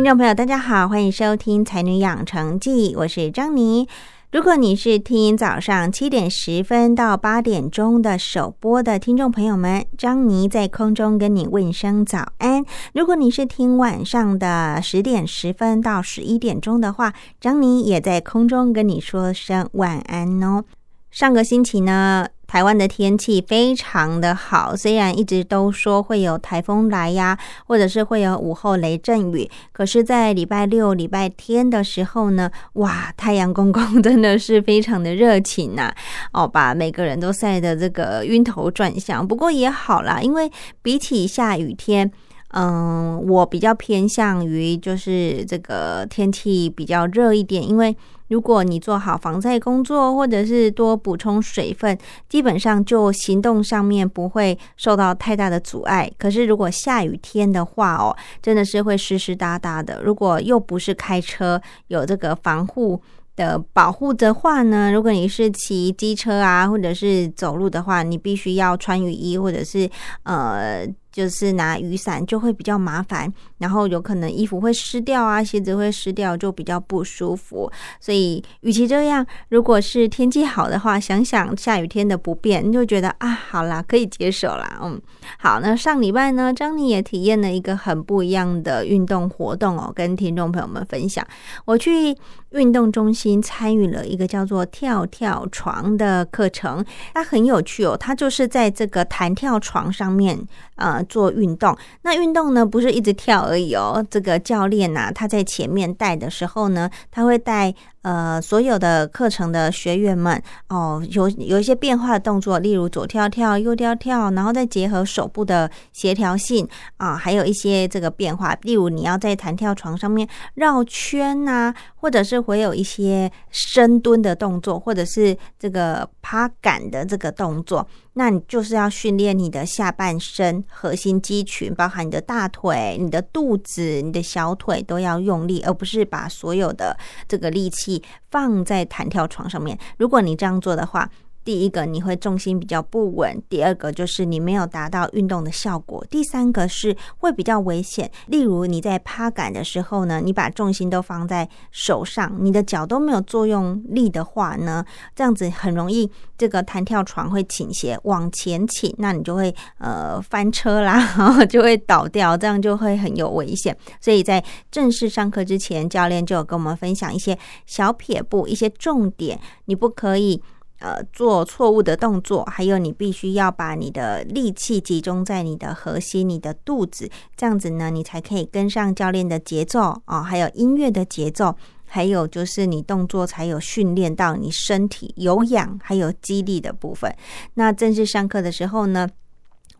听众朋友，大家好，欢迎收听《才女养成记》，我是张妮。如果你是听早上七点十分到八点钟的首播的听众朋友们，张妮在空中跟你问声早安。如果你是听晚上的十点十分到十一点钟的话，张妮也在空中跟你说声晚安哦。上个星期呢？台湾的天气非常的好，虽然一直都说会有台风来呀，或者是会有午后雷阵雨，可是，在礼拜六、礼拜天的时候呢，哇，太阳公公真的是非常的热情呐，哦，把每个人都晒得这个晕头转向。不过也好啦，因为比起下雨天。嗯，我比较偏向于就是这个天气比较热一点，因为如果你做好防晒工作，或者是多补充水分，基本上就行动上面不会受到太大的阻碍。可是如果下雨天的话哦，真的是会湿湿哒哒的。如果又不是开车有这个防护的保护的话呢，如果你是骑机车啊，或者是走路的话，你必须要穿雨衣，或者是呃。就是拿雨伞就会比较麻烦，然后有可能衣服会湿掉啊，鞋子会湿掉，就比较不舒服。所以，与其这样，如果是天气好的话，想想下雨天的不便，你就觉得啊，好啦，可以接受啦。嗯，好，那上礼拜呢，张妮也体验了一个很不一样的运动活动哦，跟听众朋友们分享。我去运动中心参与了一个叫做跳跳床的课程，它很有趣哦，它就是在这个弹跳床上面，呃。做运动，那运动呢不是一直跳而已哦。这个教练呐，他在前面带的时候呢，他会带。呃，所有的课程的学员们哦，有有一些变化的动作，例如左跳跳、右跳跳，然后再结合手部的协调性啊，还有一些这个变化，例如你要在弹跳床上面绕圈呐，或者是会有一些深蹲的动作，或者是这个趴杆的这个动作，那你就是要训练你的下半身核心肌群，包含你的大腿、你的肚子、你的小腿都要用力，而不是把所有的这个力气。放在弹跳床上面，如果你这样做的话。第一个你会重心比较不稳，第二个就是你没有达到运动的效果，第三个是会比较危险。例如你在趴杆的时候呢，你把重心都放在手上，你的脚都没有作用力的话呢，这样子很容易这个弹跳床会倾斜往前倾，那你就会呃翻车啦，就会倒掉，这样就会很有危险。所以在正式上课之前，教练就有跟我们分享一些小撇步、一些重点，你不可以。呃，做错误的动作，还有你必须要把你的力气集中在你的核心、你的肚子，这样子呢，你才可以跟上教练的节奏啊，还有音乐的节奏，还有就是你动作才有训练到你身体有氧还有肌力的部分。那正式上课的时候呢？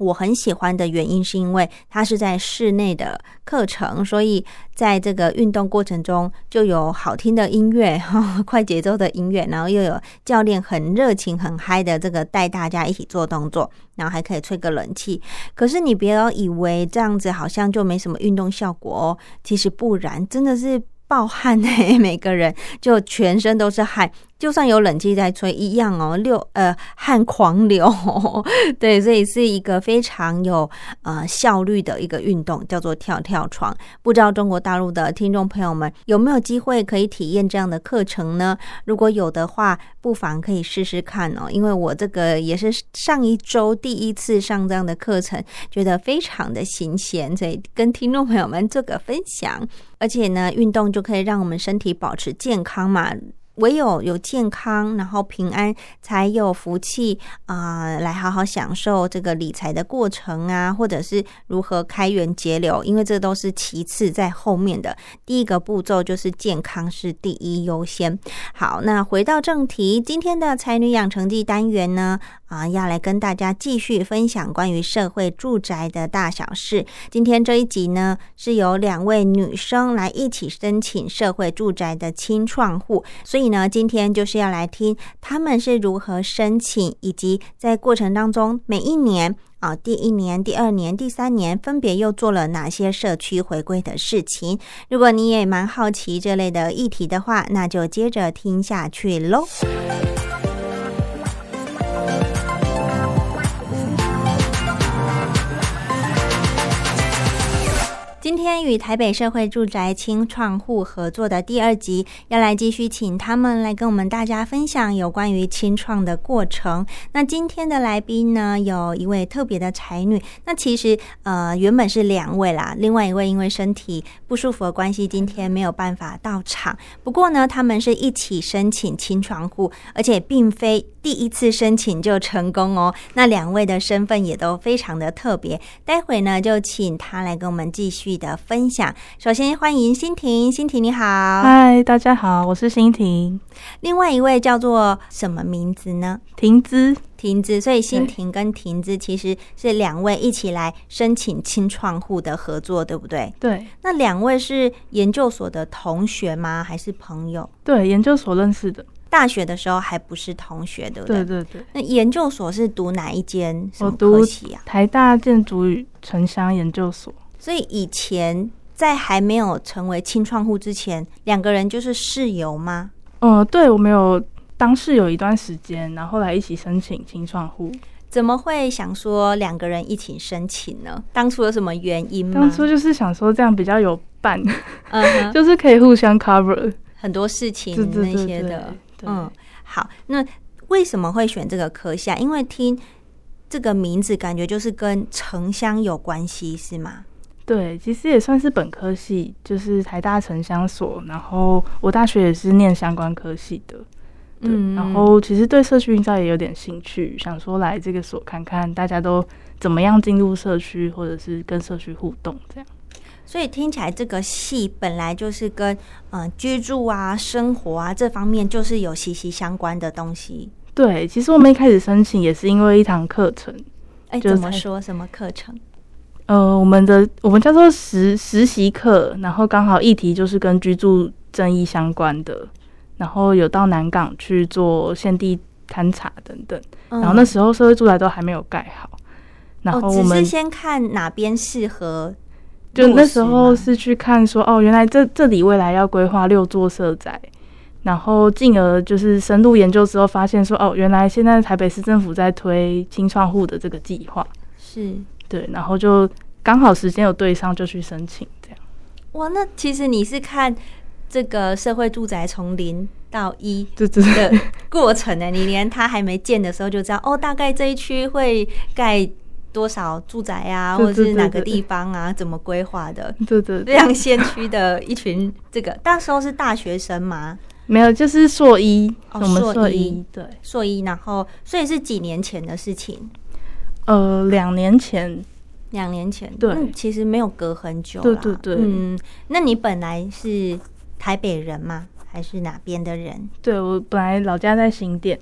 我很喜欢的原因是因为它是在室内的课程，所以在这个运动过程中就有好听的音乐、快节奏的音乐，然后又有教练很热情、很嗨的这个带大家一起做动作，然后还可以吹个冷气。可是你别以为这样子好像就没什么运动效果哦，其实不然，真的是暴汗哎，每个人就全身都是汗。就算有冷气在吹，一样哦，六呃汗狂流，对，所以是一个非常有呃效率的一个运动，叫做跳跳床。不知道中国大陆的听众朋友们有没有机会可以体验这样的课程呢？如果有的话，不妨可以试试看哦，因为我这个也是上一周第一次上这样的课程，觉得非常的新鲜，所以跟听众朋友们做个分享。而且呢，运动就可以让我们身体保持健康嘛。唯有有健康，然后平安，才有福气啊！来好好享受这个理财的过程啊，或者是如何开源节流，因为这都是其次在后面的。第一个步骤就是健康是第一优先。好，那回到正题，今天的才女养成记单元呢？啊，要来跟大家继续分享关于社会住宅的大小事。今天这一集呢，是由两位女生来一起申请社会住宅的清创户，所以呢，今天就是要来听他们是如何申请，以及在过程当中每一年啊，第一年、第二年、第三年分别又做了哪些社区回归的事情。如果你也蛮好奇这类的议题的话，那就接着听下去喽。天与台北社会住宅清创户合作的第二集，要来继续请他们来跟我们大家分享有关于清创的过程。那今天的来宾呢，有一位特别的才女。那其实呃原本是两位啦，另外一位因为身体不舒服的关系，今天没有办法到场。不过呢，他们是一起申请清创户，而且并非第一次申请就成功哦。那两位的身份也都非常的特别。待会呢，就请他来跟我们继续。的分享，首先欢迎欣婷，欣婷你好，嗨，大家好，我是欣婷。另外一位叫做什么名字呢？婷姿，婷姿。所以欣婷跟婷姿其实是两位一起来申请清创户的合作，对不对？对。那两位是研究所的同学吗？还是朋友？对，研究所认识的。大学的时候还不是同学，对不对？对对对。那研究所是读哪一间？我读台大建筑与城乡研究所。所以以前在还没有成为清创户之前，两个人就是室友吗？哦，对，我们有当室友一段时间，然后来一起申请清创户。怎么会想说两个人一起申请呢？当初有什么原因吗？当初就是想说这样比较有伴，嗯，就是可以互相 cover 很多事情那些的。嗯，好，那为什么会选这个科下？因为听这个名字，感觉就是跟城乡有关系，是吗？对，其实也算是本科系，就是台大城乡所。然后我大学也是念相关科系的，嗯。然后其实对社区营造也有点兴趣，想说来这个所看看大家都怎么样进入社区，或者是跟社区互动这样。所以听起来这个系本来就是跟嗯居住啊、生活啊这方面就是有息息相关的东西。对，其实我们一开始申请也是因为一堂课程。哎，怎么说？什么课程？呃，我们的我们叫做实实习课，然后刚好议题就是跟居住争议相关的，然后有到南港去做现地勘察等等，然后那时候社会住宅都还没有盖好，然后我们先看哪边适合，就那时候是去看说哦，原来这这里未来要规划六座社宅，然后进而就是深入研究之后发现说哦，原来现在台北市政府在推清创户的这个计划。是。对，然后就刚好时间有对上，就去申请这样。哇，那其实你是看这个社会住宅从零到一的过程呢？你连它还没建的时候就知道哦，大概这一区会盖多少住宅啊，或者是哪个地方啊，怎么规划的？对对，非常先驱的一群。这个那时候是大学生吗？没有，就是硕一，我们硕一，对，硕一。然后，所以是几年前的事情。呃，两年前，两年前，对，其实没有隔很久，对对对，嗯，那你本来是台北人吗？还是哪边的人？对我本来老家在新店，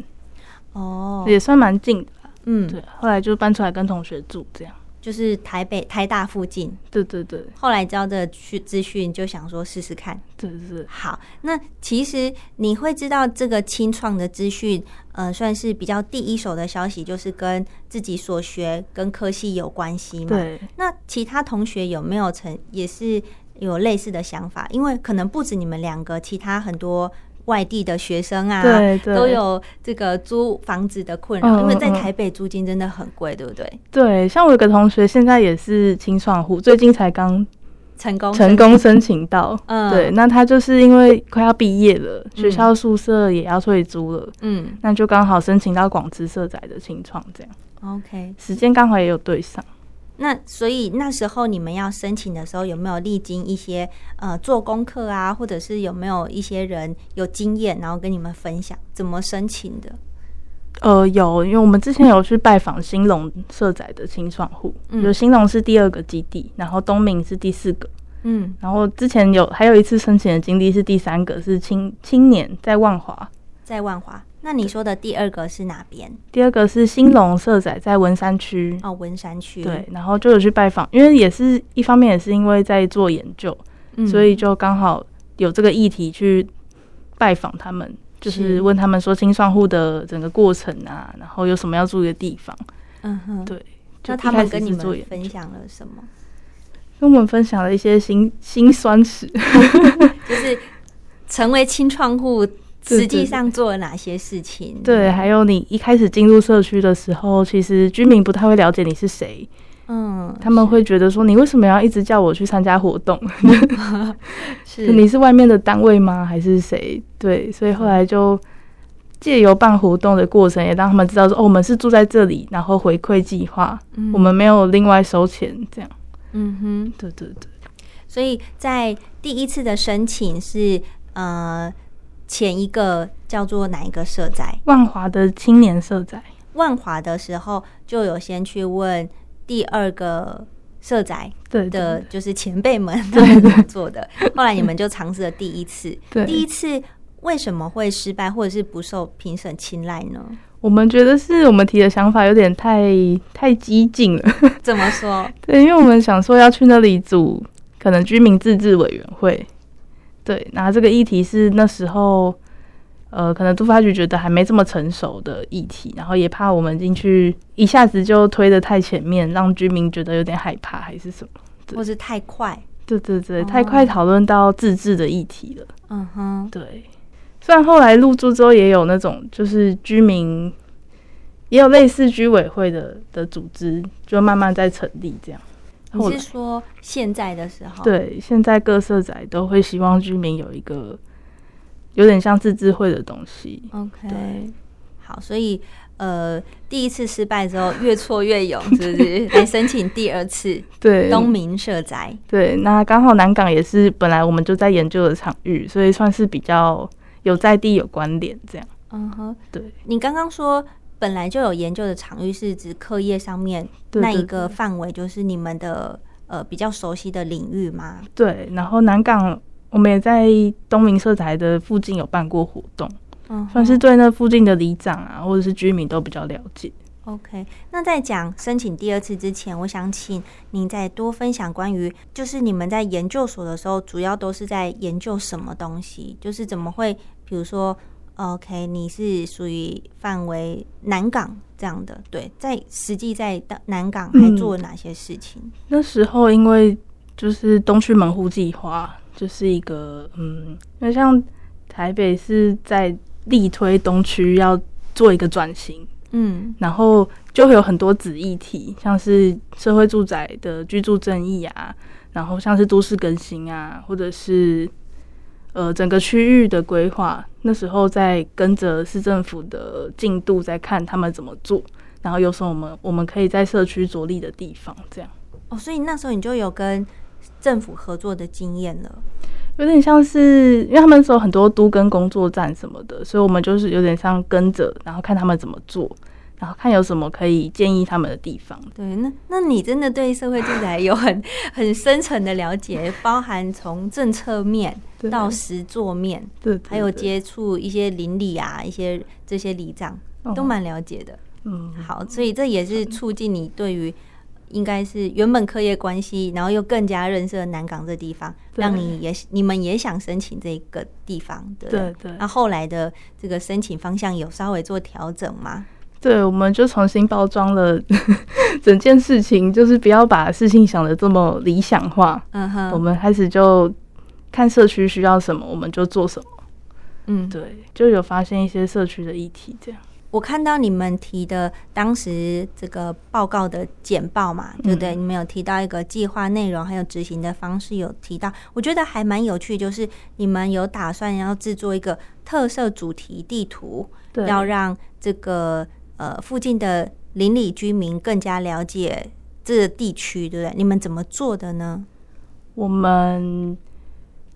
哦，也算蛮近的，嗯，对，后来就搬出来跟同学住，这样。就是台北台大附近，对对对。后来知道这去资讯，就想说试试看，对对。好，那其实你会知道这个清创的资讯，呃，算是比较第一手的消息，就是跟自己所学跟科系有关系嘛。对。那其他同学有没有成也是有类似的想法？因为可能不止你们两个，其他很多外地的学生啊，对对都有这个租房子的困扰，嗯因为在嗯台北租金真的很贵，对不对？对，像我有个同学现在也是清创户，最近才刚成功成功申请到。嗯对，那他就是因为快要毕业了，嗯学校宿舍也要退租了，嗯那就刚好申请到广资社宅的清创，这样，OK。时间刚好也有对上。那所以那时候你们要申请的时候，有没有历经一些呃做功课啊，或者是有没有一些人有经验，然后跟你们分享怎么申请的？呃，有，因为我们之前有去拜访兴隆社宅的清创户，嗯就兴隆是第二个基地，然后东明是第四个，嗯然后之前有还有一次申请的经历是第三个，是青青年在万华，在万华。那你说的第二个是哪边？第二个是兴隆社仔在文山区，哦，文山区。对，，然后就有去拜访，因为也是一方面也是因为在做研究，嗯所以就刚好有这个议题去拜访他们，就是是问他们说清创户的整个过程啊，然后有什么要注意的地方。嗯哼。对，就那他们跟你们分享了什么？跟我们分享了一些辛辛酸史。就是成为清创户，对实际上做了哪些事情？对，还有你一开始进入社区的时候，其实居民不太会了解你是谁，嗯，他们会觉得说你为什么要一直叫我去参加活动？是 你是外面的单位吗？还是谁？对，所以后来就借由办活动的过程，也让他们知道说，哦，我们是住在这里，然后回馈计划，嗯我们没有另外收钱，这样。嗯哼。对对对，所以在第一次的申请是呃前一个叫做哪一个社宅万华的青年社宅，万华的时候，就有先去问第二个社宅对的，就是前辈们他们怎么做的。后来你们就尝试了第一次，对第一次为什么会失败，或者是不受评审青睐呢？我们觉得是我们提的想法有点太太激进了。怎么说？对，因为我们想说要去那里组可能居民自治委员会，对，那这个议题是那时候呃，可能都发局觉得还没这么成熟的议题，然后也怕我们进去一下子就推的太前面，让居民觉得有点害怕还是什么？或是太快？对对对，哦太快讨论到自治的议题了。嗯哼，对，虽然后来入住之后也有那种就是居民。也有类似居委会的的组织，就慢慢在成立这样。你是说现在的时候？，对，现在各社宅都会希望居民有一个有点像自治会的东西。OK，好，所以呃，第一次失败之后越挫越勇，是不是？来申请第二次对，东明社宅。对，那刚好南港也是本来我们就在研究的场域，所以算是比较有在地有关联这样。嗯哼，对，你刚刚说本来就有研究的场域是指课业上面那一个范围，就是你们的呃比较熟悉的领域吗？对，然后南港我们也在东明社宅的附近有办过活动，嗯，算是对那附近的里长啊或者是居民都比较了解。OK，那在讲申请第二次之前，我想请您再多分享关于，就是你们在研究所的时候，主要都是在研究什么东西？就是怎么会，比如说，OK，你是属于范围南港这样的，对，在实际在南港还做了哪些事情？那时候因为就是东区门户计划，就是一个嗯，因为像台北是在力推东区要做一个转型，嗯然后就会有很多子议题，像是社会住宅的居住正义啊，然后像是都市更新啊，或者是呃整个区域的规划，那时候在跟着市政府的进度在看他们怎么做，然后有时候我们我们可以在社区着力的地方，这样。哦，所以那时候你就有跟政府合作的经验了。有点像是，因为他们说很多都跟工作站什么的，所以我们就是有点像跟着，然后看他们怎么做，然后看有什么可以建议他们的地方。对，那那你真的对社会住宅有很 很深层的了解，包含从政策面对到实作面，对，对还有接触一些邻里啊，一些这些里长哦。都蛮了解的。嗯，好，所以这也是促进你对于应该是原本课业关系，然后又更加认识了南港这地方，让你也你们也想申请这个地方，对对？对对。那后来的这个申请方向有稍微做调整吗？对，我们就重新包装了 整件事情，就是不要把事情想的这么理想化。嗯哼，我们开始就看社区需要什么，我们就做什么。嗯，对，就有发现一些社区的议题这样。我看到你们提的当时这个报告的简报嘛，对不对？你们有提到一个计划内容，还有执行的方式，有提到，我觉得还蛮有趣。就是你们有打算要制作一个特色主题地图，要让这个呃附近的邻里居民更加了解这个地区，对不对？你们怎么做的呢？我们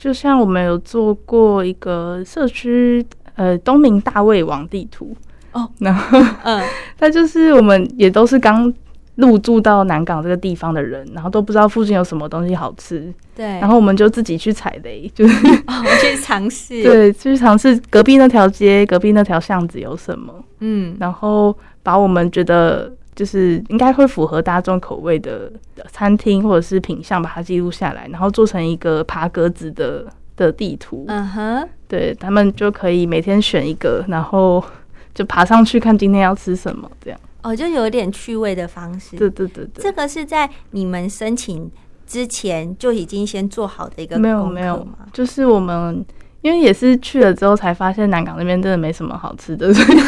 就像我们有做过一个社区呃东明大胃王地图。哦，然后，嗯，他就是我们也都是刚入住到南港这个地方的人，然后都不知道附近有什么东西好吃，对，然后我们就自己去踩雷，就是去尝试，对，去尝试隔壁那条街、隔壁那条巷子有什么，嗯，然后把我们觉得就是应该会符合大众口味的餐厅或者是品相，把它记录下来，然后做成一个爬格子的的地图，嗯哼，对他们就可以每天选一个，然后。就爬上去看今天要吃什么，这样。哦，就有点趣味的方式。对对对对，这个是在你们申请之前就已经先做好的一个没有没有。就是我们因为也是去了之后才发现南港那边真的没什么好吃的，所以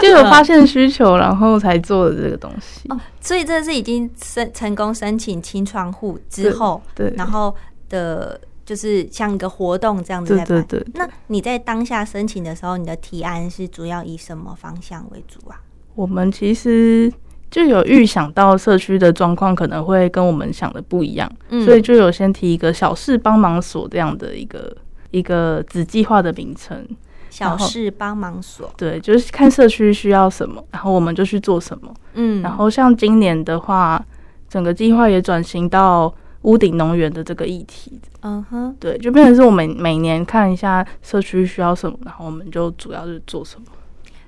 就有发现需求，然后才做的这个东西。哦，所以这是已经申成功申请清创户之后，对，然后的。就是像一个活动这样子在办。对对对。那你在当下申请的时候，你的提案是主要以什么方向为主啊？我们其实就有预想到社区的状况可能会跟我们想的不一样，嗯所以就有先提一个小事帮忙所这样的一个一个子计划的名称。小事帮忙所。对，就是看社区需要什么，然后我们就去做什么。嗯。然后像今年的话，整个计划也转型到。屋顶农园的这个议题，嗯哼，对，就变成是我们每年看一下社区需要什么，然后我们就主要是做什么。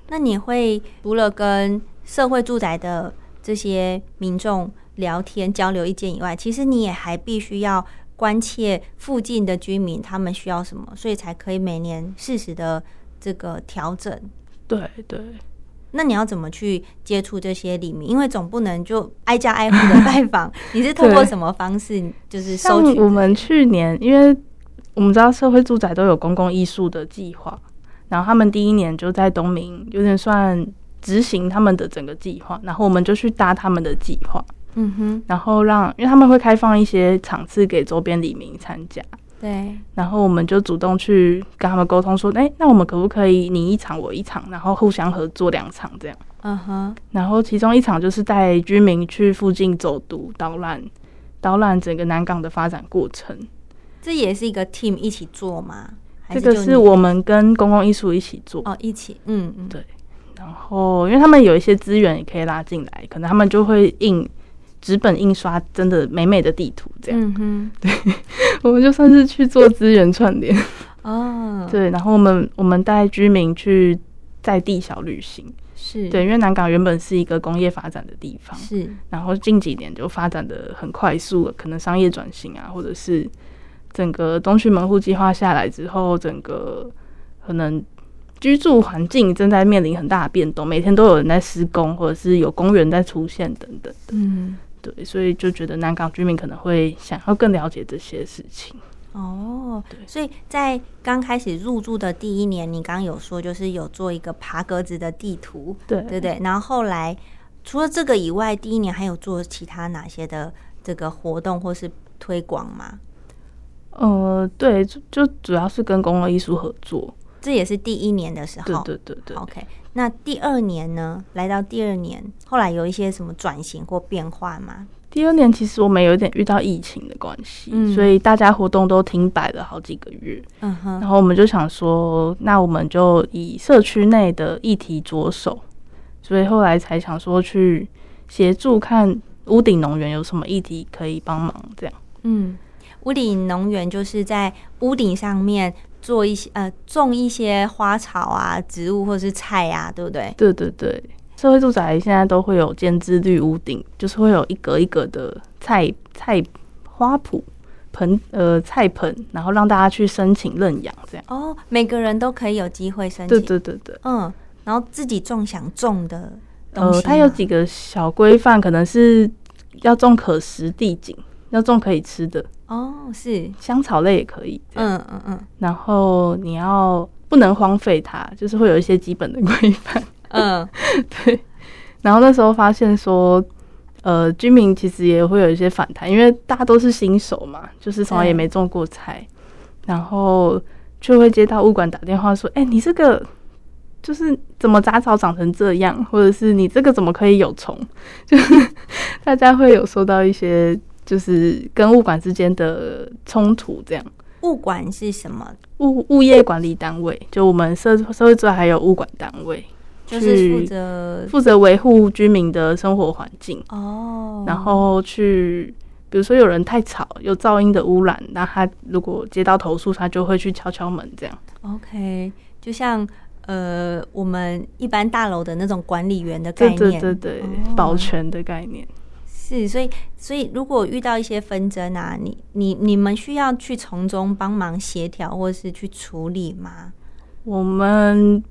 那你会除了跟社会住宅的这些民众聊天交流意见以外，其实你也还必须要关切附近的居民他们需要什么，所以才可以每年适时的这个调整。对对。那你要怎么去接触这些里面？因为总不能就挨家挨户的拜访。你是通过什么方式？就是收取？我们去年，因为我们知道社会住宅都有公共艺术的计划，然后他们第一年就在东明，有点算执行他们的整个计划，然后我们就去搭他们的计划。嗯哼，然后让，因为他们会开放一些场次给周边里民参加。对，然后我们就主动去跟他们沟通说，哎，那我们可不可以你一场我一场，然后互相合作两场这样？嗯哼。然后其中一场就是带居民去附近走读导览，导览整个南港的发展过程。这也是一个 team 一起做吗？这个是我们跟公共艺术一起做哦，一起，嗯嗯，对。然后因为他们有一些资源也可以拉进来，可能他们就会印。纸本印刷真的美美的地图，这样，嗯哼，对，我们就算是去做资源串联。哦，对，然后我们我们带居民去在地小旅行，是。对，因为南港原本是一个工业发展的地方，是，然后近几年就发展的很快速，可能商业转型啊，或者是整个东区门户计划下来之后，整个可能居住环境正在面临很大的变动，每天都有人在施工，或者是有公园在出现等等的，嗯。对，所以就觉得南港居民可能会想要更了解这些事情。哦，对，所以在刚开始入住的第一年，你刚刚有说就是有做一个爬格子的地图，对对对。然后后来除了这个以外，第一年还有做其他哪些的这个活动或是推广吗？呃，对，就就主要是跟公共艺术合作，这也是第一年的时候。对对对对，OK。那第二年呢？来到第二年，后来有一些什么转型或变化吗？第二年其实我们有点遇到疫情的关系，所以大家活动都停摆了好几个月。嗯哼，然后我们就想说，那我们就以社区内的议题着手，所以后来才想说去协助看屋顶农园有什么议题可以帮忙这样。嗯，屋顶农园就是在屋顶上面。做一些呃，种一些花草啊、植物或者是菜啊，对不对？对对对，社会住宅现在都会有建制绿屋顶，就是会有一格一格的菜菜花圃盆呃菜盆，然后让大家去申请认养这样。哦，每个人都可以有机会申请。对对对对，嗯，然后自己种想种的东西。它有几个小规范，可能是要种可食地景。要种可以吃的哦，是香草类也可以，嗯嗯嗯。然后你要不能荒废它，就是会有一些基本的规范。嗯，对。然后那时候发现说，呃，居民其实也会有一些反弹，因为大家都是新手嘛，就是从来也没种过菜，然后就会接到物管打电话说：“哎，你这个就是怎么杂草长成这样，或者是你这个怎么可以有虫？”就是 大家会有收到一些，就是跟物管之间的冲突。这样，物管是什么？物物业管理单位，就我们社社会之外还有物管单位。就是负责负责维护居民的生活环境哦，然后去，比如说有人太吵，有噪音的污染，那他如果接到投诉，他就会去敲敲门，这样。OK，就像呃，我们一般大楼的那种管理员的概念，对对对，保全的概念是。所以，所以如果遇到一些纷争啊，你你你们需要去从中帮忙协调，或是去处理吗？我们。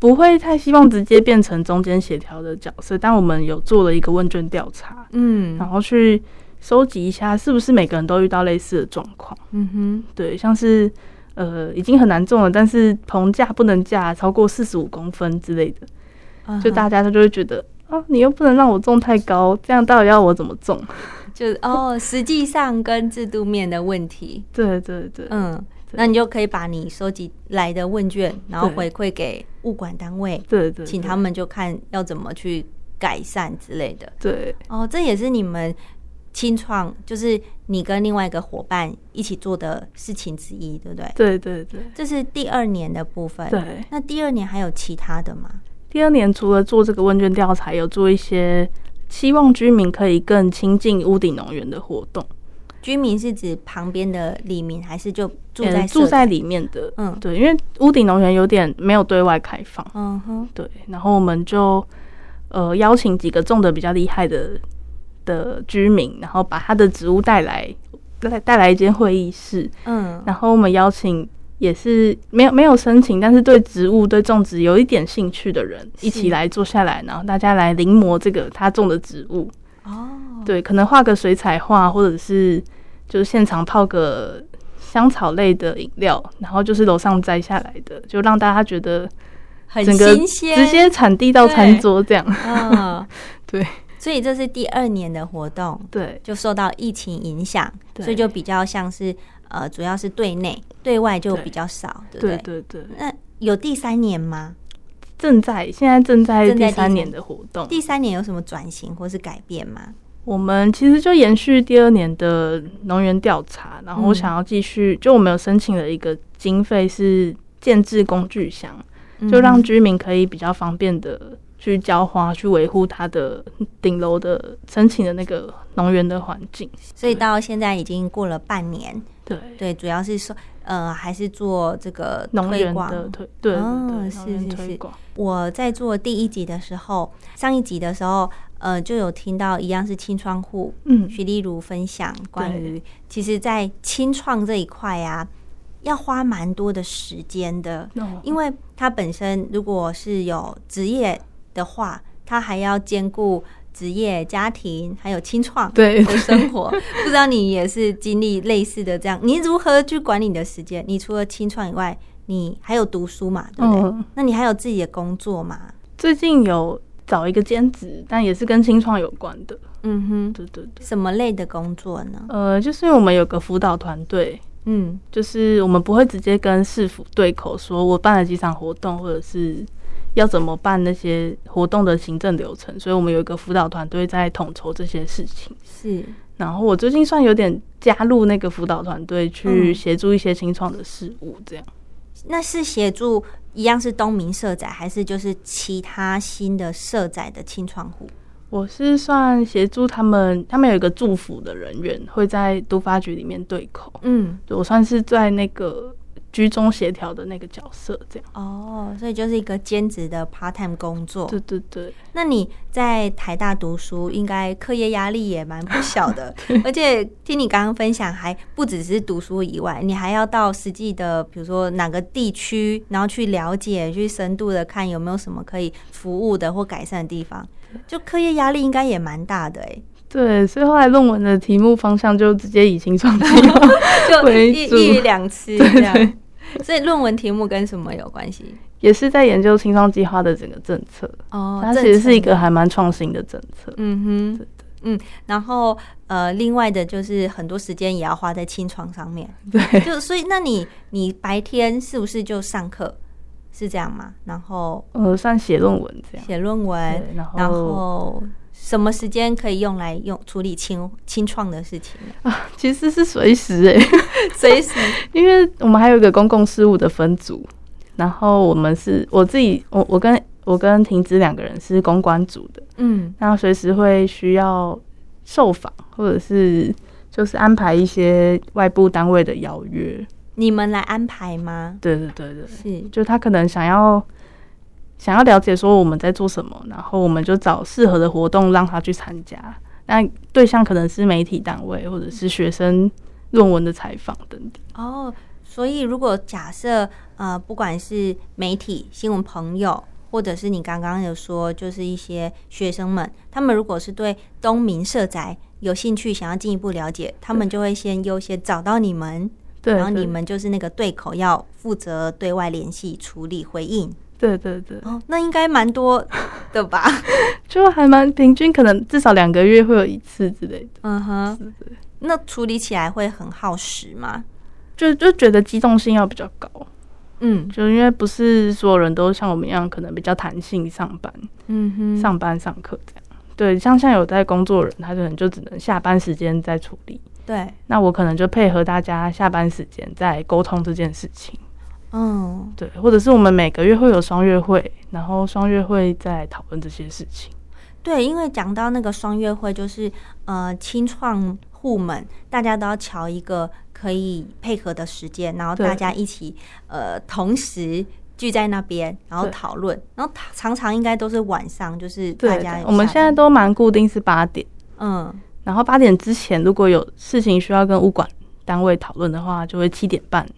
不会太希望直接变成中间协调的角色，但我们有做了一个问卷调查，嗯，然后去收集一下是不是每个人都遇到类似的状况，嗯哼，对，像是呃已经很难种了，但是棚架不能架超过四十五公分之类的，就大家就会觉得啊，你又不能让我种太高，这样到底要我怎么种？就是哦，实际上跟制度面的问题，对对对，嗯。那你就可以把你收集来的问卷，然后回馈给物管单位，对对，请他们就看要怎么去改善之类的。对，哦，这也是你们清创，就是你跟另外一个伙伴一起做的事情之一，对不对？对对对，这是第二年的部分。对，那第二年还有其他的吗？第二年除了做这个问卷调查，有做一些希望居民可以更亲近屋顶农园的活动。居民是指旁边的里民，还是就住在住在里面的？嗯，对，因为屋顶农园有点没有对外开放。嗯哼，对。然后我们就呃邀请几个种的比较厉害的的居民，然后把他的植物带来，带带来一间会议室。嗯，然后我们邀请也是没有没有申请，但是对植物对种植有一点兴趣的人一起来坐下来，然后大家来临摹这个他种的植物。哦，对，可能画个水彩画，或者是就是现场泡个香草类的饮料，然后就是楼上摘下来的，就让大家觉得很新鲜，直接产地到餐桌这样。嗯，对，所以这是第二年的活动，对，就受到疫情影响，所以就比较像是呃，主要是对内，对外就比较少，对？对对。那有第三年吗？正在现在正在第三年的活动，第三年有什么转型或是改变吗？我们其实就延续第二年的能源调查，然后我想要继续，就我们有申请了一个经费是建制工具箱，就让居民可以比较方便的去浇花，去维护它的顶楼的申请的那个农园的环境。所以到现在已经过了半年，对。对，主要是说。呃，还是做这个推广。的推对，嗯，是是是。我在做第一集的时候，上一集的时候，呃，就有听到一样是清窗户，嗯，徐丽如分享关于，其实，在清创这一块啊，要花蛮多的时间的，因为它本身如果是有职业的话，他还要兼顾。职业、家庭还有清创对的生活，不知道你也是经历类似的这样？你如何去管理你的时间？你除了清创以外，你还有读书嘛？对不对？那你还有自己的工作吗？最近有找一个兼职，但也是跟清创有关的。嗯哼，对对对。什么类的工作呢？呃，就是因为我们有个辅导团队，嗯，就是我们不会直接跟市府对口，说我办了几场活动，或者是。要怎么办那些活动的行政流程？所以我们有一个辅导团队在统筹这些事情。是，然后我最近算有点加入那个辅导团队，去协助一些新创的事物。这样，那是协助一样是东明社宅，还是就是其他新的社宅的清创户？我是算协助他们，他们有一个祝福的人员会在都发局里面对口。嗯，我算是在那个。居中协调的那个角色，这样哦，所以就是一个兼职的 part time 工作。对对对。那你在台大读书，应该课业压力也蛮不小的。而且听你刚刚分享，还不只是读书以外，你还要到实际的，比如说哪个地区，然后去了解，去深度的看有没有什么可以服务的或改善的地方。就课业压力应该也蛮大的哎。对，所以后来论文的题目方向就直接以清创 就一一两期这样。所以论文题目跟什么有关系？也是在研究青创计划的整个政策哦，它其实是一个还蛮创新的政策。嗯哼，嗯，然后呃，另外的就是很多时间也要花在清创上面。对，就所以那你你白天是不是就上课？是这样吗？然后呃，算写论文这样，写论文，然后什么时间可以用来用处理清清创的事情啊？其实是随时哎，随时，因为我们还有一个公共事务的分组。然后我们是我自己，我我跟我跟婷子两个人是公关组的，嗯，那随时会需要受访，或者是就是安排一些外部单位的邀约，你们来安排吗？对对对对，是，就他可能想要想要了解说我们在做什么，然后我们就找适合的活动让他去参加，那对象可能是媒体单位或者是学生论文的采访等等。哦。所以，如果假设呃，不管是媒体、新闻朋友，或者是你刚刚有说，就是一些学生们，他们如果是对东明社宅有兴趣，想要进一步了解，他们就会先优先找到你们，对，然后你们就是那个对口，要负责对外联系、处理回应。对对对，哦，那应该蛮多 的吧？就还蛮平均，可能至少两个月会有一次之类的。嗯哼，那处理起来会很耗时吗？就就觉得机动性要比较高，嗯，就因为不是所有人都像我们一样，可能比较弹性上班，嗯哼，上班上课这样。对，像像有在工作人，他可能就只能下班时间再处理。对，那我可能就配合大家下班时间再沟通这件事情。嗯，对，或者是我们每个月会有双月会，然后双月会再讨论这些事情。对，因为讲到那个双月会，就是呃，清创户们大家都要瞧一个。可以配合的时间，然后大家一起呃同时聚在那边，然后讨论，然后常常应该都是晚上，就是大家我们现在都蛮固定是八点，嗯，然后八点之前如果有事情需要跟物管单位讨论的话，就会七点半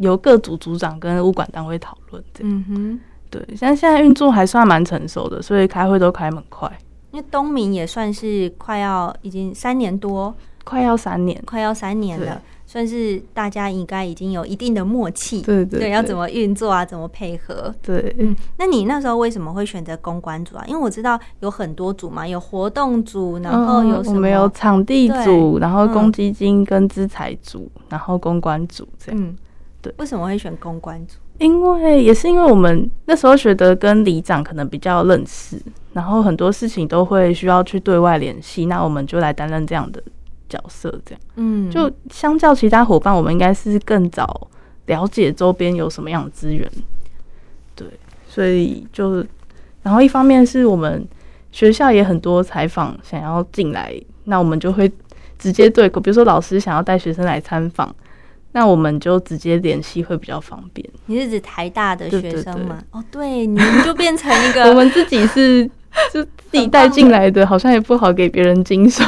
由各组组长跟物管单位讨论。嗯哼，对，像现在运作还算蛮成熟的，所以开会都开蛮快。因为东明也算是快要已经三年多，快要三年，快要三年了。算是大家应该已经有一定的默契，对对，要怎么运作啊，怎么配合？对，嗯，那你那时候为什么会选择公关组啊？因为我知道有很多组嘛，有活动组，然后有什么？我们有场地组，然后公积金跟资财组，然后公关组这样。嗯，对。为什么会选公关组？因为也是因为我们那时候觉得跟里长可能比较认识，然后很多事情都会需要去对外联系，那我们就来担任这样的。角色这样，嗯，就相较其他伙伴，我们应该是更早了解周边有什么样的资源，对，所以就，然后一方面是我们学校也很多采访想要进来，那我们就会直接对口，比如说老师想要带学生来参访，那我们就直接联系会比较方便。你是指台大的学生吗？哦，对，你们就变成一个 我们自己是。就自己带进来的，好像也不好给别人经手。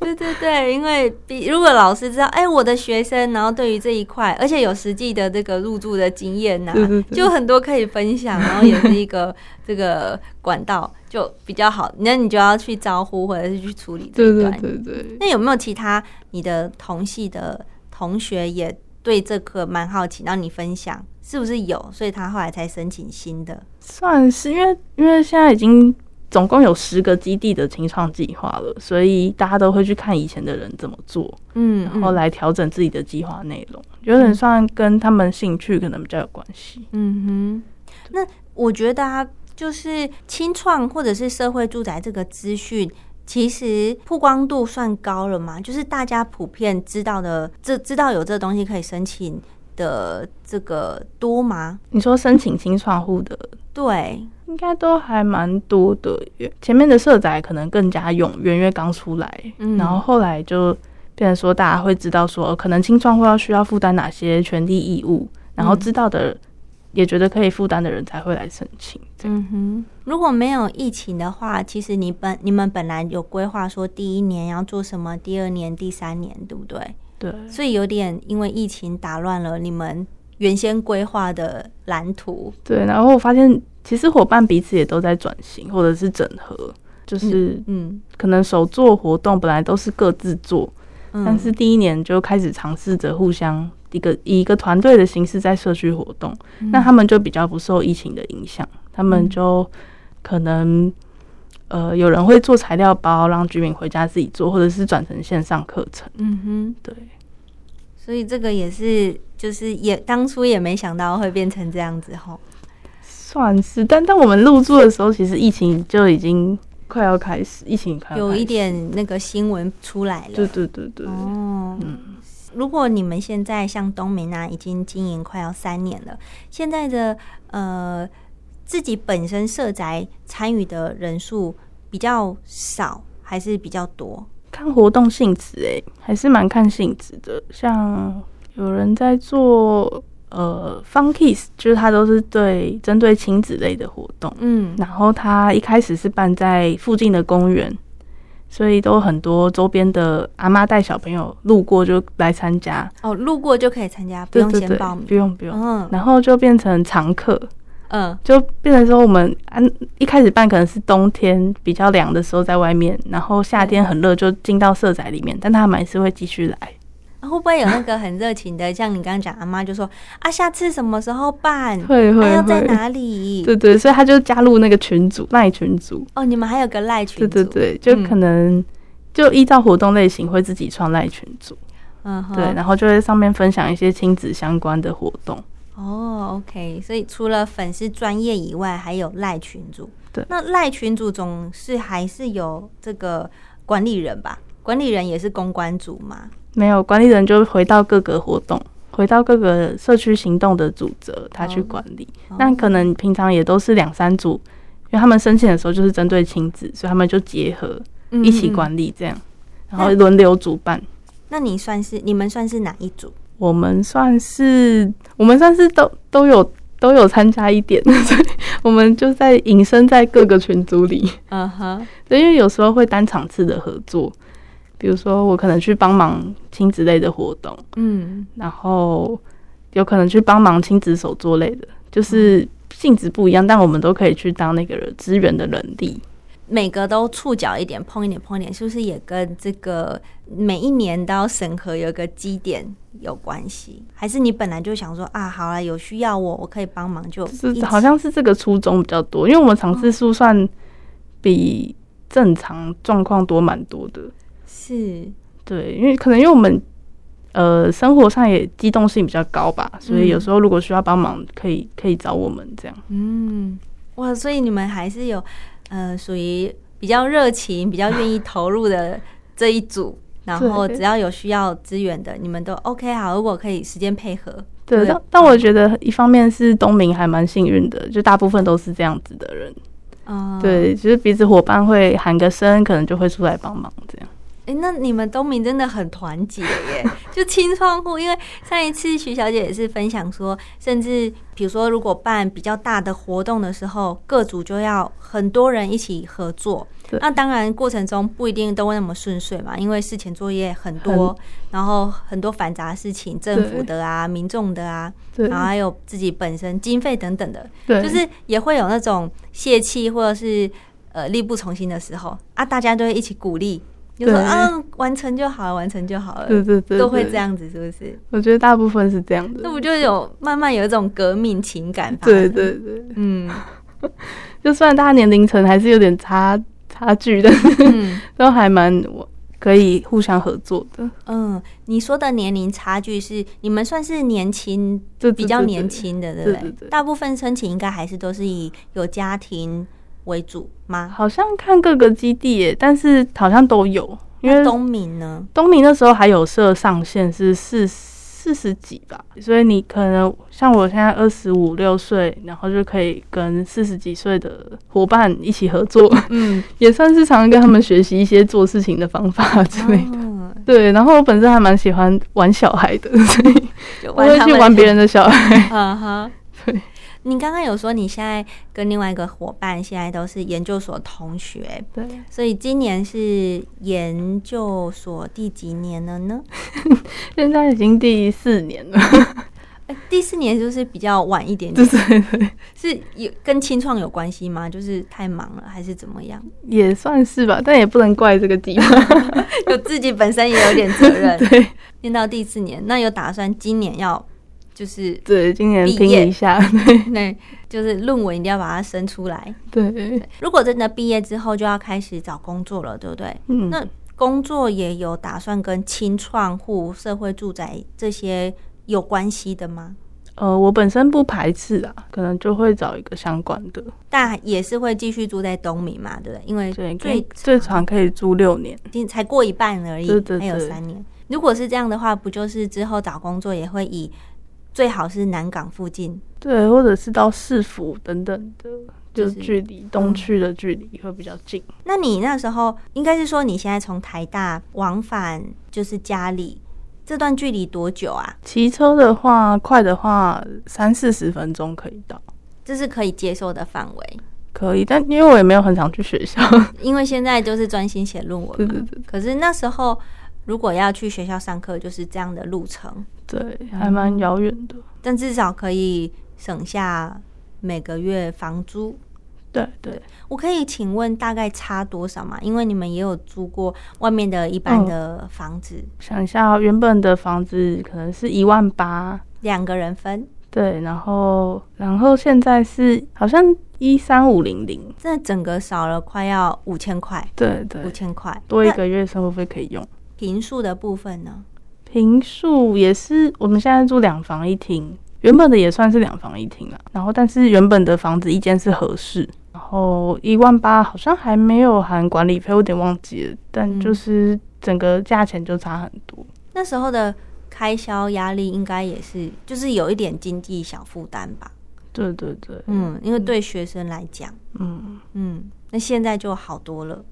对对对，因为比如果老师知道，哎，我的学生，然后对于这一块，而且有实际的这个入住的经验呐，就很多可以分享，然后也是一个这个管道，就比较好。那你就要去招呼或者是去处理这一段。对对对。那有没有其他你的同系的同学也对这课蛮好奇，然后你分享是不是有？所以他后来才申请新的。算是，因为因为现在已经。总共有十个基地的清创计划了，所以大家都会去看以前的人怎么做，嗯，然后来调整自己的计划内容，有点算跟他们兴趣可能比较有关系。嗯哼，那我觉得啊，就是清创或者是社会住宅这个资讯，其实曝光度算高了嘛，就是大家普遍知道的，这知道有这东西可以申请的这个多吗？你说申请清创户的？对。应该都还蛮多的，前面的社宅可能更加踊跃，因为刚出来，然后后来就变成说大家会知道说，可能清创户要需要负担哪些权利义务，然后知道的也觉得可以负担的人才会来申请。嗯哼，如果没有疫情的话，其实你本你们本来有规划说第一年要做什么，第二年、第三年，对不对？对，所以有点因为疫情打乱了你们原先规划的蓝图。对，然后我发现。其实伙伴彼此也都在转型，或者是整合，就是嗯，可能手做活动本来都是各自做，但是第一年就开始尝试着互相一个以一个团队的形式在社区活动，那他们就比较不受疫情的影响，他们就可能呃有人会做材料包，让居民回家自己做，或者是转成线上课程。嗯哼，对。所以这个也是，就是也当初也没想到会变成这样子吼。算是，但当我们入住的时候，其实疫情就已经快要开始，疫情快有一点那个新闻出来了。对对对对。哦，嗯。如果你们现在像东明啊，已经经营快要三年了，现在的呃自己本身社宅参与的人数比较少，还是比较多？看活动性质，哎，还是蛮看性质的。像有人在做呃 fun kiss，就是他都是对针对亲子类的活动，嗯，然后他一开始是办在附近的公园，所以都很多周边的阿妈带小朋友路过就来参加。哦，路过就可以参加，不用先报名，不用不用。嗯，然后就变成常客。嗯，就变成说我们安一开始办可能是冬天比较凉的时候在外面，然后夏天很热就进到社宅里面，但他们还是会继续来。会不会有那个很热情的，像你刚刚讲，阿妈就说啊，下次什么时候办？会会要在哪里？对对，所以他就加入那个群组赖群组。哦，你们还有个赖群组？对对对，就可能就依照活动类型会自己创赖群组。嗯，对，然后就在上面分享一些亲子相关的活动。哦，OK，所以除了粉丝专业以外，还有赖群组。对，那赖群组总是还是有这个管理人吧？管理人也是公关组吗？没有，管理人就回到各个活动，回到各个社区行动的组织，他去管理。那可能平常也都是两三组，因为他们申请的时候就是针对亲子，所以他们就结合一起管理这样，然后轮流主办。那你算是你们算是哪一组？我们算是，我们算是都都有都有参加一点，所以我们就在隐身在各个群组里。嗯哼，对，因为有时候会单场次的合作，比如说我可能去帮忙亲子类的活动，嗯，然后有可能去帮忙亲子手作类的，就是性质不一样，但我们都可以去当那个资源的人力。每个都触角一点，碰一点，碰一点，是不是也跟这个每一年都要审核有个基点有关系？还是你本来就想说啊，好了，有需要我，我可以帮忙，就是好像是这个初衷比较多，因为我们场次数算比正常状况多蛮多的。是，对，因为可能因为我们呃生活上也机动性比较高吧，所以有时候如果需要帮忙，可以可以找我们这样。嗯，哇，所以你们还是有。呃，属于比较热情、比较愿意投入的这一组，然后只要有需要资源的，你们都 OK 好。如果可以时间配合，对。但但我觉得一方面是东明还蛮幸运的，就大部分都是这样子的人。哦，对，其实彼此伙伴会喊个声，可能就会出来帮忙这样。哎，那你们东明真的很团结耶！就清窗户，因为上一次徐小姐也是分享说，甚至比如说如果办比较大的活动的时候，各组就要很多人一起合作。那当然过程中不一定都会那么顺遂嘛，因为事前作业很多，然后很多繁杂事情，政府的啊、民众的啊，然后还有自己本身经费等等的，就是也会有那种泄气或者是呃力不从心的时候啊，大家都会一起鼓励。就说啊，完成就好了，完成就好了。对对对，都会这样子，是不是？我觉得大部分是这样的。那不就有慢慢有一种革命情感？对对对，嗯。就算大家年龄层还是有点差差距的，都还蛮我可以互相合作的。嗯，你说的年龄差距是你们算是年轻，就比较年轻的，对不对？大部分申请应该还是都是以有家庭。为主吗？好像看各个基地耶，但是好像都有。因为东明呢，东明那时候还有设上限是四四十几吧，所以你可能像我现在二十五六岁，然后就可以跟四十几岁的伙伴一起合作，嗯，也算是常常跟他们学习一些做事情的方法之类的。对，然后我本身还蛮喜欢玩小孩的，所以我会去玩别人的小孩。嗯哼，对。你刚刚有说你现在跟另外一个伙伴现在都是研究所同学，对，所以今年是研究所第几年了呢？现在已经第四年了。第四年就是比较晚一点对点，对对，是有跟清创有关系吗？就是太忙了，还是怎么样？也算是吧，但也不能怪这个地方。就自己本身也有点责任。对念到第四年，那有打算今年要就是对，今年毕业拼一下，对那就是论文一定要把它生出来。对，如果真的毕业之后就要开始找工作了，对不对？嗯，那工作也有打算跟清创户、社会住宅这些有关系的吗？呃，我本身不排斥啊，可能就会找一个相关的，但也是会继续住在东明嘛，对不对？因为，最最最长可以住六年。才过一半而已，对对还有三年。如果是这样的话，不就是之后找工作也会以最好是南港附近，对，或者是到市府等等的，就就是距离东区的距离会比较近。那你那时候应该是说你现在从台大往返就是家里这段距离多久啊？骑车的话，快的话三四十分钟可以到，这是可以接受的范围，可以。但因为我也没有很常去学校，因为现在就是专心写论文嘛。对对对可是那时候如果要去学校上课，就是这样的路程，对，还蛮遥远的。但至少可以省下每个月房租。对对，我可以请问大概差多少吗？因为你们也有租过外面的一般的房子，想一下，原本的房子可能是一万八，两个人分，对，然后然后现在是好像一三五零零，这整个少了快要五千块，对对五，千块多一那个月生活费可以用。平数的部分呢？平数也是，我们现在住两房一厅，原本的也算是两房一厅啊。然后，但是原本的房子一间是合适，然后一万八好像还没有含管理费，我有点忘记了。但嗯就是整个价钱就差很多。那时候的开销压力应该也是，就是有一点经济小负担吧。对对对，嗯，因为对学生来讲，嗯，嗯，那现在就好多了。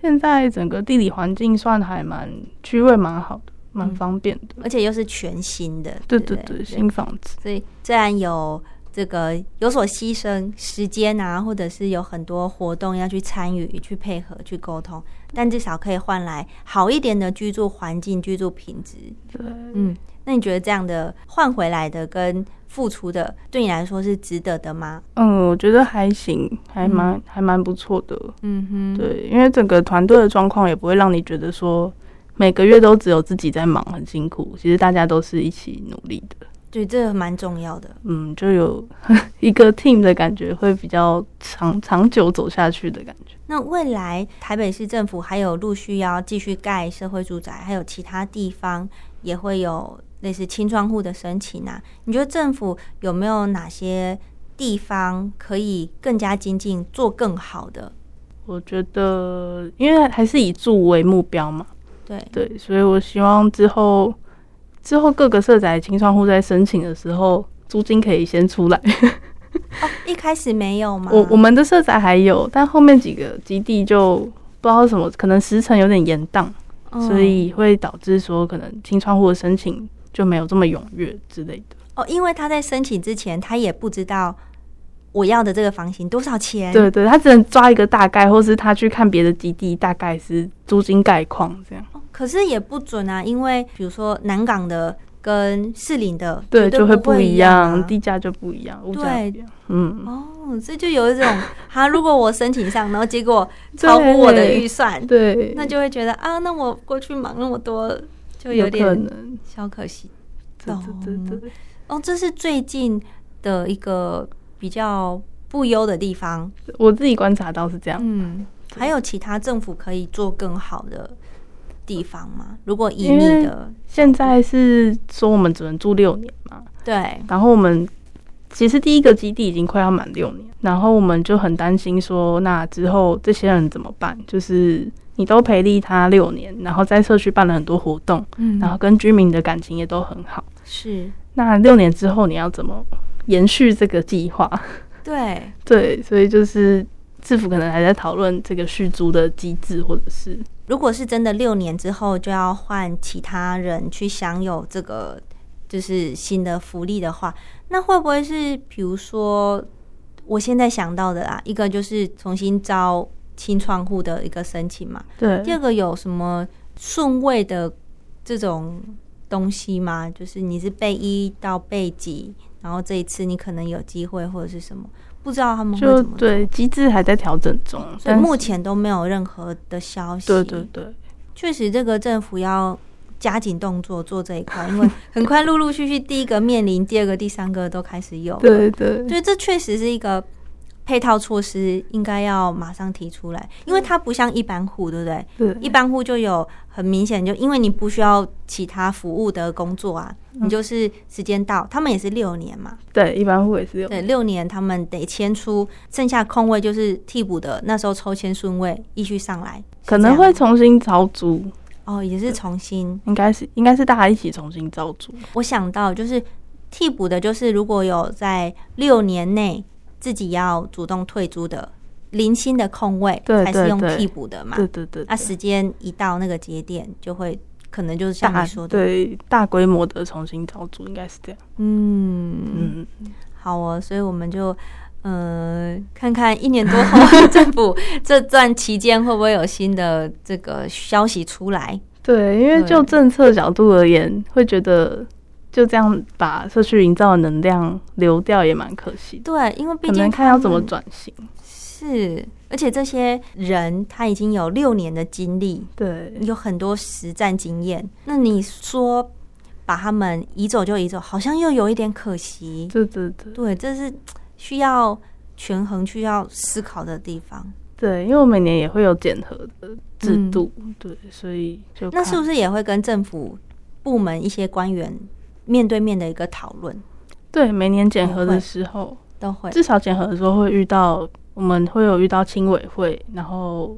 现在整个地理环境算还蛮区位蛮好的，蛮嗯方便的。而且又是全新的，不对对对，新房子。所以虽然有这个有所牺牲时间啊，或者是有很多活动要去参与、去配合、去沟通，但至少可以换来好一点的居住环境、居住品质。对，嗯，那你觉得这样的换回来的跟付出的，对你来说是值得的吗？嗯，我觉得还行，还蛮、还蛮不错的。嗯哼，对，因为整个团队的状况也不会让你觉得说每个月都只有自己在忙很辛苦，其实大家都是一起努力的。对，这个蛮重要的。嗯，就有 一个 team 的感觉，会比较长长久走下去的感觉。那未来台北市政府还有陆续要继续盖社会住宅，还有其他地方也会有类似清创户的申请啊。你觉得政府有没有哪些地方可以更加精进、做更好的？我觉得，因为还是以住为目标嘛，对，对，所以我希望之后之后各个社宅清窗户在申请的时候，租金可以先出来。哦，一开始没有吗？我我们的社宅还有，但后面几个基地就不知道什么，可能时程有点延宕，嗯所以会导致说可能清窗户的申请就没有这么踊跃之类的。哦，因为他在申请之前，他也不知道我要的这个房型多少钱。对对，他只能抓一个大概，或是他去看别的基地，大概是租金概况这样。哦可是也不准啊，因为比如说南港的跟士林的对，绝就会不不一一样，啊地价就不一样，物价对不一样。嗯，哦，这就有一种，哈，如果我申请上，然后结果超乎我的预算，对，那就会觉得啊，那我过去忙那么多，就有点。小可惜。对对对对，哦，这是最近的一个比较不优的地方。我自己观察到是这样。嗯，还有其他政府可以做更好的地方吗？如果以你的现在是说我们只能住六年嘛，对，然后我们其实第一个基地已经快要满六年，然后我们就很担心说，那之后这些人怎么办？就是你都培力他六年，然后在社区办了很多活动，嗯然后跟居民的感情也都很好。是那六年之后你要怎么延续这个计划？对，对，所以就是政府可能还在讨论这个续租的机制，或者是如果是真的六年之后就要换其他人去享有这个就是新的福利的话，那会不会是比如说我现在想到的啦，一个就是重新招清创户的一个申请嘛，对第二个有什么顺位的这种东西吗？就是你是被一到被几，然后这一次你可能有机会或者是什么？不知道他们会就怎么对机制还在调整中，所以但目前都没有任何的消息。对对对，确实这个政府要加紧动作做这一块，因为 很快陆陆续续第一个面临，第二个、第三个都开始有了。对对所以这确实是一个配套措施，应该要马上提出来，因为它不像一般户，对不对？对，一般户就有很明显，就因为你不需要其他服务的工作啊，你就是时间到，他们也是六年嘛，对一般户也是六，对，六年他们得迁出，剩下空位就是替补的，那时候抽签顺位依序上来，可能会重新招租，哦，也是重新。应该是应该是大家一起重新招租。我想到就是替补的，就是如果有在六年内自己要主动退租的零星的空位，对才是用替补的嘛。对对对，啊，时间一到那个节点，就会可能就是像大你说的，对大规模的重新招租应该是这样。嗯，嗯，好哦，所以我们就。呃，看看一年多后政府这段期间会不会有新的这个消息出来？对，因为就政策角度而言，会觉得就这样把社区营造的能量流掉也蛮可惜，对，因为毕可竟能看要怎么转型。是，而且这些人他已经有六年的经历，对，有很多实战经验。那你说把他们移走就移走，好像又有一点可惜。对对对对，这是需要权衡、需要思考的地方。对，因为我每年也会有检核的制度，对，所以就那是不是是也会跟政府部门一些官员面对面的一个讨论？对每年检核的时候，都会至少检核的时候会遇到，我们会有遇到青委会，然后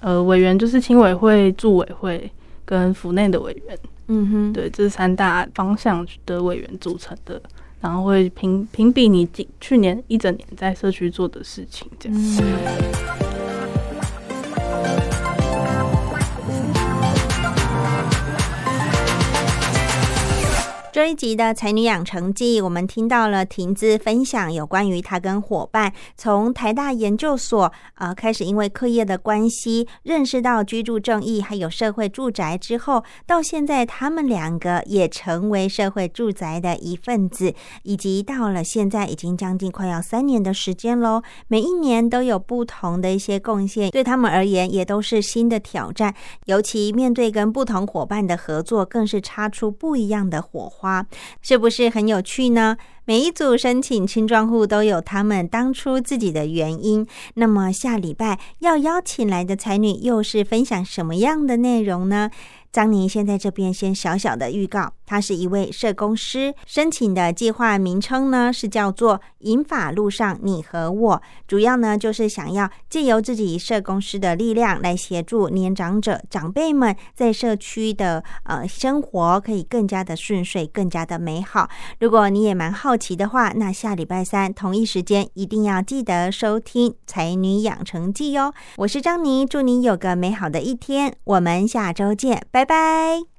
呃委员就是青委会、驻委会跟府内的委员，嗯哼，对，这是三大方向的委员组成的，然后会评评比你今去年一整年在社区做的事情，这样。嗯。这一集的《才女养成记》，我们听到了婷子分享有关于她跟伙伴从台大研究所呃开始，因为课业的关系认识到居住正义还有社会住宅之后，到现在他们两个也成为社会住宅的一份子，以及到了现在已经将近快要三年的时间喽。每一年都有不同的一些贡献，对他们而言也都是新的挑战。尤其面对跟不同伙伴的合作，更是擦出不一样的火花，是不是很有趣呢？每一组申请青壮户都有他们当初自己的原因。那么下礼拜要邀请来的才女又是分享什么样的内容呢？张宁先在这边先小小的预告，他是一位社工师，申请的计划名称呢是叫做“银法路上你和我”，主要呢就是想要借由自己社工师的力量来协助年长者长辈们在社区的呃生活可以更加的顺遂，更加的美好。如果你也蛮好奇的话，那下礼拜三同一时间一定要记得收听《才女养成记》哦。我是张妮，祝你有个美好的一天，我们下周见，拜拜。